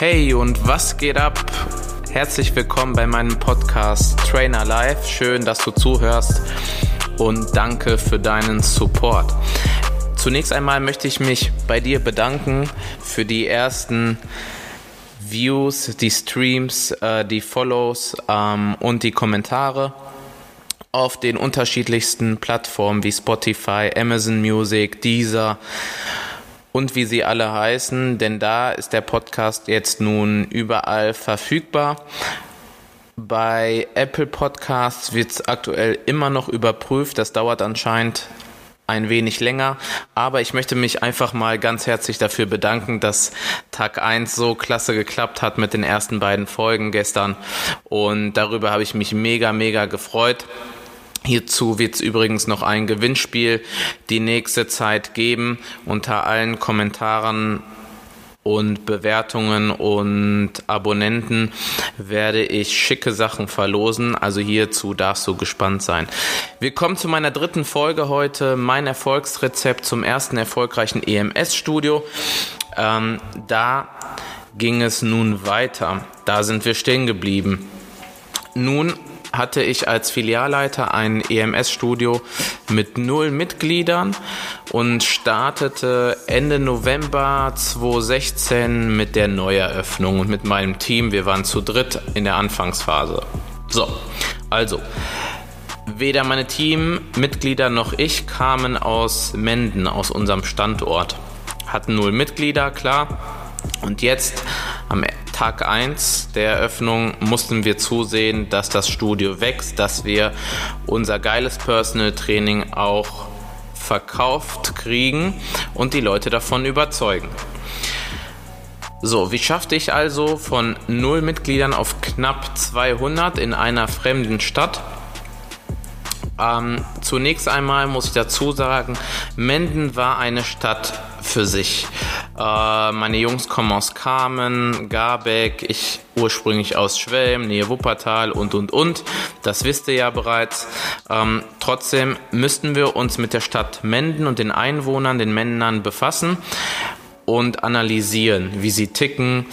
Hey und was geht ab? Herzlich willkommen bei meinem Podcast Trainer Live. Schön, dass du zuhörst und danke für deinen Support. Zunächst einmal möchte ich mich bei dir bedanken für die ersten Views, die Streams, äh, die Follows ähm, und die Kommentare auf den unterschiedlichsten Plattformen wie Spotify, Amazon Music, Deezer und wie sie alle heißen, denn da ist der Podcast jetzt nun überall verfügbar. Bei Apple Podcasts wird es aktuell immer noch überprüft. Das dauert anscheinend ein wenig länger, aber ich möchte mich einfach mal ganz herzlich dafür bedanken, dass Tag 1 so klasse geklappt hat mit den ersten beiden Folgen gestern und darüber habe ich mich mega, mega gefreut. Hierzu wird es übrigens noch ein Gewinnspiel die nächste Zeit geben. Unter allen Kommentaren und Bewertungen und Abonnenten werde ich schicke Sachen verlosen. Also hierzu darfst du gespannt sein. Wir kommen zu meiner dritten Folge heute. Mein Erfolgsrezept zum ersten erfolgreichen EMS-Studio. Ähm, da ging es nun weiter. Da sind wir stehen geblieben. Nun hatte ich als Filialleiter ein EMS-Studio mit null Mitgliedern und startete Ende November 2016 mit der Neueröffnung und mit meinem Team. Wir waren zu dritt in der Anfangsphase. So, also. Weder meine Teammitglieder noch ich kamen aus Menden, aus unserem Standort. Hatten null Mitglieder, klar. Und jetzt am Tag 1 der Eröffnung mussten wir zusehen, dass das Studio wächst, dass wir unser geiles Personal Training auch verkauft kriegen und die Leute davon überzeugen. So, wie schaffte ich also von 0 Mitgliedern auf knapp 200 in einer fremden Stadt? Ähm, zunächst einmal muss ich dazu sagen, Menden war eine Stadt für sich. Äh, meine Jungs kommen aus Kamen, Garbeck, ich ursprünglich aus Schwelm, Nähe Wuppertal und und und. Das wisst ihr ja bereits. Ähm, trotzdem müssten wir uns mit der Stadt Menden und den Einwohnern, den Männern befassen und analysieren, wie sie ticken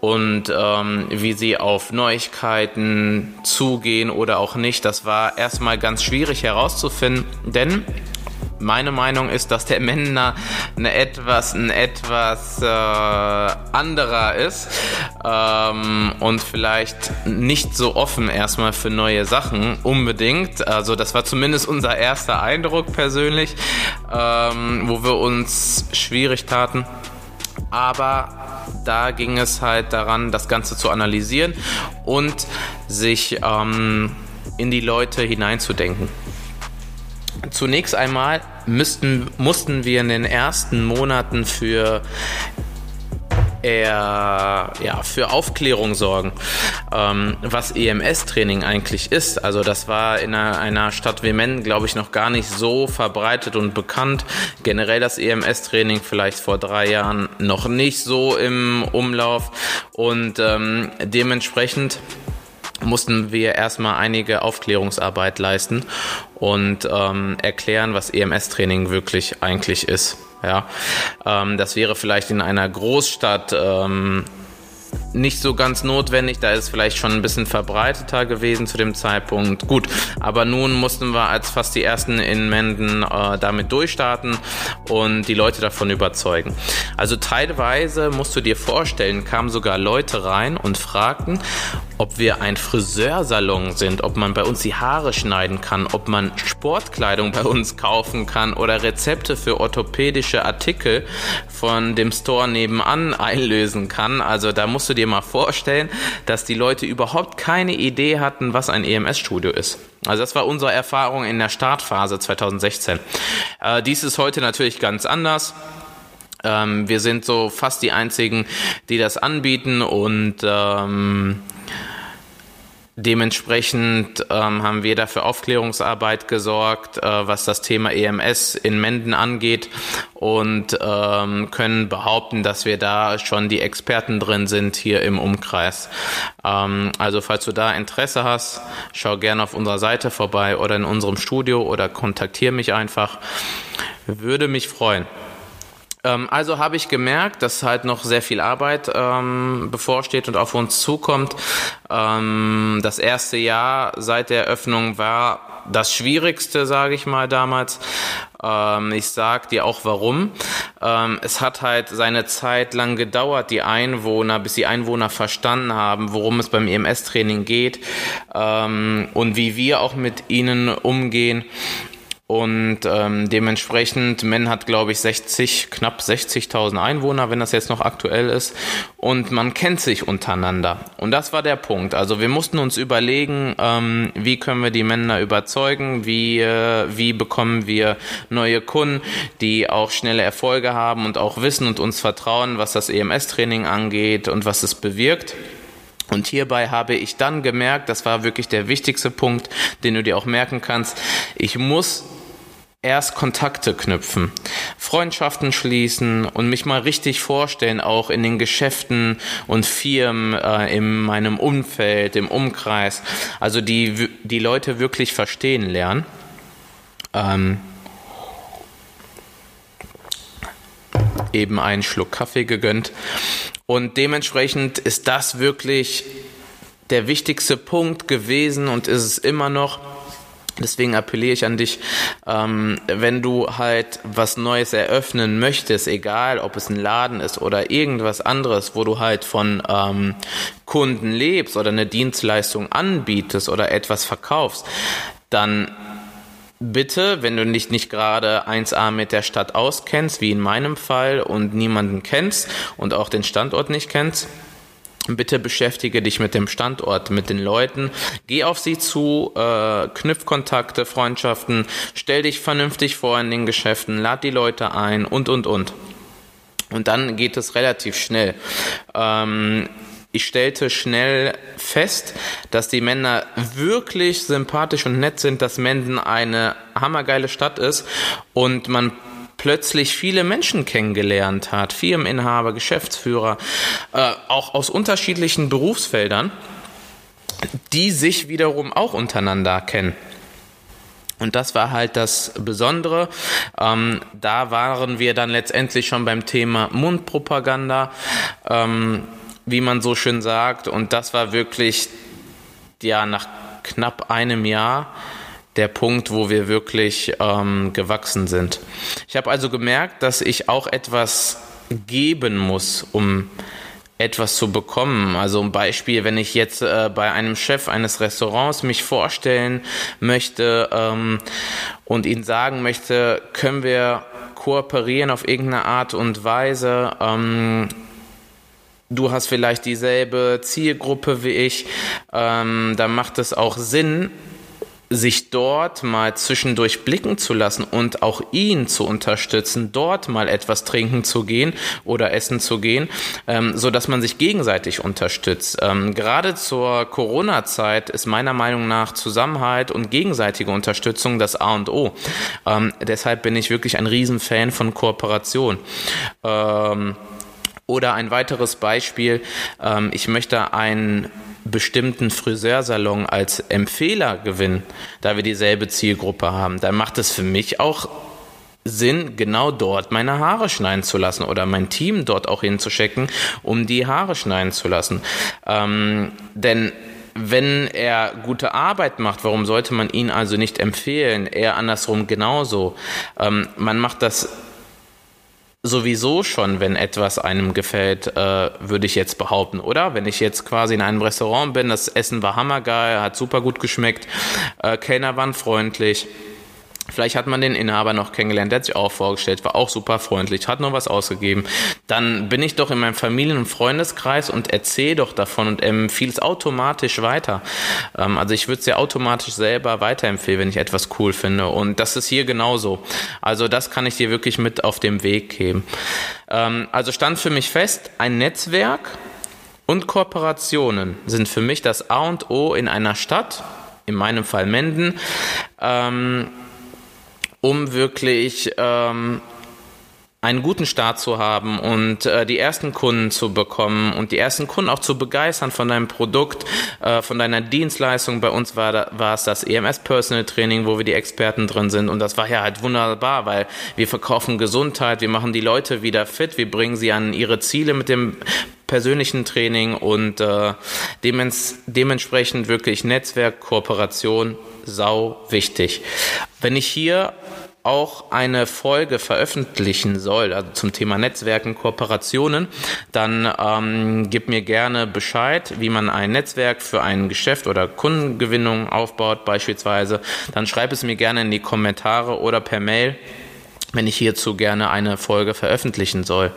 und ähm, wie sie auf Neuigkeiten zugehen oder auch nicht. Das war erstmal ganz schwierig herauszufinden, denn meine Meinung ist, dass der Männer eine etwas, ein etwas äh, anderer ist ähm, und vielleicht nicht so offen erstmal für neue Sachen unbedingt. Also das war zumindest unser erster Eindruck persönlich, ähm, wo wir uns schwierig taten. Aber da ging es halt daran, das Ganze zu analysieren und sich ähm, in die Leute hineinzudenken. Zunächst einmal müssten, mussten wir in den ersten Monaten für eher ja, für Aufklärung sorgen, ähm, was EMS-Training eigentlich ist. Also das war in einer, Stadt wie Menden, glaube ich, noch gar nicht so verbreitet und bekannt. Generell das EMS-Training vielleicht vor drei Jahren noch nicht so im Umlauf und ähm, dementsprechend mussten wir erstmal einige Aufklärungsarbeit leisten und ähm, erklären, was EMS-Training wirklich eigentlich ist. Ja, ähm, das wäre vielleicht in einer Großstadt ähm, nicht so ganz notwendig, da ist vielleicht schon ein bisschen verbreiteter gewesen zu dem Zeitpunkt. Gut, aber nun mussten wir als fast die ersten in Menden äh, damit durchstarten und die Leute davon überzeugen. Also teilweise musst du dir vorstellen, kamen sogar Leute rein und fragten, ob wir ein Friseursalon sind, ob man bei uns die Haare schneiden kann, ob man Sportkleidung bei uns kaufen kann oder Rezepte für orthopädische Artikel von dem Store nebenan einlösen kann. Also da musst du dir mal vorstellen, dass die Leute überhaupt keine Idee hatten, was ein EMS-Studio ist. Also das war unsere Erfahrung in der Startphase 2016. Äh, dies ist heute natürlich ganz anders. Ähm, wir sind so fast die einzigen, die das anbieten und ähm, Dementsprechend ähm, haben wir dafür Aufklärungsarbeit gesorgt, äh, was das Thema EMS in Menden angeht und ähm, können behaupten, dass wir da schon die Experten drin sind hier im Umkreis. Ähm, also falls du da Interesse hast, schau gerne auf unserer Seite vorbei oder in unserem Studio oder kontaktiere mich einfach. Würde mich freuen. Ähm, also habe ich gemerkt, dass halt noch sehr viel Arbeit ähm, bevorsteht und auf uns zukommt. Ähm, das erste Jahr seit der Eröffnung war das Schwierigste, sage ich mal damals. Ähm, ich sag dir auch warum. Ähm, es hat halt seine Zeit lang gedauert, die Einwohner, bis die Einwohner verstanden haben, worum es beim EMS-Training geht ähm, und wie wir auch mit ihnen umgehen. Und ähm, dementsprechend, Men hat, glaube ich, 60, knapp 60.000 Einwohner, wenn das jetzt noch aktuell ist. Und man kennt sich untereinander. Und das war der Punkt. Also wir mussten uns überlegen, ähm, wie können wir die Männer überzeugen, wie, äh, wie bekommen wir neue Kunden, die auch schnelle Erfolge haben und auch wissen und uns vertrauen, was das EMS-Training angeht und was es bewirkt. Und hierbei habe ich dann gemerkt, das war wirklich der wichtigste Punkt, den du dir auch merken kannst, ich muss erst Kontakte knüpfen, Freundschaften schließen und mich mal richtig vorstellen, auch in den Geschäften und Firmen, äh, in meinem Umfeld, im Umkreis. Also die, die Leute wirklich verstehen lernen. Ähm, eben einen Schluck Kaffee gegönnt. Und dementsprechend ist das wirklich der wichtigste Punkt gewesen und ist es immer noch, Deswegen appelliere ich an dich, ähm, wenn du halt was Neues eröffnen möchtest, egal ob es ein Laden ist oder irgendwas anderes, wo du halt von ähm, Kunden lebst oder eine Dienstleistung anbietest oder etwas verkaufst, dann bitte, wenn du dich nicht gerade 1a mit der Stadt auskennst, wie in meinem Fall, und niemanden kennst und auch den Standort nicht kennst, Bitte beschäftige dich mit dem Standort, mit den Leuten. Geh auf sie zu, äh, knüpf Kontakte, Freundschaften, stell dich vernünftig vor in den Geschäften, lad die Leute ein und, und, und. Und dann geht es relativ schnell. Ähm, ich stellte schnell fest, dass die Männer wirklich sympathisch und nett sind, dass Menden eine hammergeile Stadt ist und man plötzlich viele Menschen kennengelernt hat, Firmeninhaber, Geschäftsführer, äh, auch aus unterschiedlichen Berufsfeldern, die sich wiederum auch untereinander kennen. Und das war halt das Besondere. Ähm, da waren wir dann letztendlich schon beim Thema Mundpropaganda, ähm, wie man so schön sagt. Und das war wirklich, ja, nach knapp einem Jahr der Punkt, wo wir wirklich ähm, gewachsen sind. Ich habe also gemerkt, dass ich auch etwas geben muss, um etwas zu bekommen. Also ein Beispiel, wenn ich jetzt äh, bei einem Chef eines Restaurants mich vorstellen möchte ähm, und ihn sagen möchte, können wir kooperieren auf irgendeine Art und Weise. Ähm, du hast vielleicht dieselbe Zielgruppe wie ich, ähm, dann macht es auch Sinn, sich dort mal zwischendurch blicken zu lassen und auch ihn zu unterstützen, dort mal etwas trinken zu gehen oder essen zu gehen, ähm, so dass man sich gegenseitig unterstützt. Ähm, gerade zur Corona-Zeit ist meiner Meinung nach Zusammenhalt und gegenseitige Unterstützung das A und O. Ähm, deshalb bin ich wirklich ein Riesenfan von Kooperation. Ähm, oder ein weiteres Beispiel, ähm, ich möchte ein bestimmten Friseursalon als Empfehler gewinnen, da wir dieselbe Zielgruppe haben, dann macht es für mich auch Sinn, genau dort meine Haare schneiden zu lassen oder mein Team dort auch hinzuschicken, um die Haare schneiden zu lassen. Ähm, denn wenn er gute Arbeit macht, warum sollte man ihn also nicht empfehlen? Eher andersrum genauso. Ähm, man macht das sowieso schon, wenn etwas einem gefällt, äh, würde ich jetzt behaupten, oder? Wenn ich jetzt quasi in einem Restaurant bin, das Essen war hammergeil, hat super gut geschmeckt, äh, Kellner waren freundlich, Vielleicht hat man den Inhaber noch kennengelernt, der hat sich auch vorgestellt, war auch super freundlich, hat noch was ausgegeben. Dann bin ich doch in meinem Familien- und Freundeskreis und erzähle doch davon und empfehle es automatisch weiter. Ähm, also ich würde es ja automatisch selber weiterempfehlen, wenn ich etwas cool finde. Und das ist hier genauso. Also das kann ich dir wirklich mit auf dem Weg geben. Ähm, also stand für mich fest, ein Netzwerk und Kooperationen sind für mich das A und O in einer Stadt, in meinem Fall Menden. Ähm, um wirklich ähm, einen guten Start zu haben und äh, die ersten Kunden zu bekommen und die ersten Kunden auch zu begeistern von deinem Produkt, äh, von deiner Dienstleistung. Bei uns war, da, war es das EMS Personal Training, wo wir die Experten drin sind und das war ja halt wunderbar, weil wir verkaufen Gesundheit, wir machen die Leute wieder fit, wir bringen sie an ihre Ziele mit dem persönlichen Training und äh, demens dementsprechend wirklich Netzwerk, Kooperation, sau wichtig. Wenn ich hier auch eine Folge veröffentlichen soll, also zum Thema Netzwerken, Kooperationen, dann ähm, gib mir gerne Bescheid, wie man ein Netzwerk für ein Geschäft oder Kundengewinnung aufbaut beispielsweise. Dann schreib es mir gerne in die Kommentare oder per Mail wenn ich hierzu gerne eine Folge veröffentlichen soll.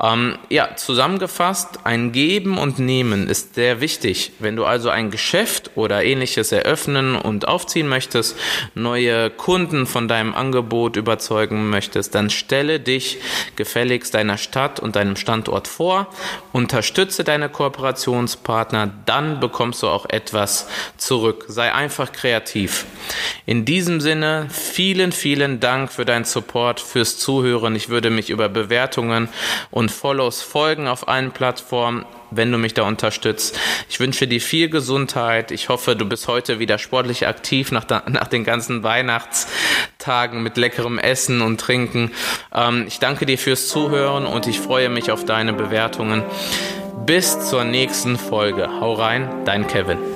Ähm, ja, zusammengefasst, ein Geben und Nehmen ist sehr wichtig. Wenn du also ein Geschäft oder ähnliches eröffnen und aufziehen möchtest, neue Kunden von deinem Angebot überzeugen möchtest, dann stelle dich gefälligst deiner Stadt und deinem Standort vor, unterstütze deine Kooperationspartner, dann bekommst du auch etwas zurück. Sei einfach kreativ. In diesem Sinne, vielen, vielen Dank für deinen Support Support, fürs Zuhören. Ich würde mich über Bewertungen und Follows folgen auf allen Plattformen, wenn du mich da unterstützt. Ich wünsche dir viel Gesundheit. Ich hoffe, du bist heute wieder sportlich aktiv nach, nach den ganzen Weihnachtstagen mit leckerem Essen und Trinken. Ähm, ich danke dir fürs Zuhören und ich freue mich auf deine Bewertungen. Bis zur nächsten Folge. Hau rein, dein Kevin.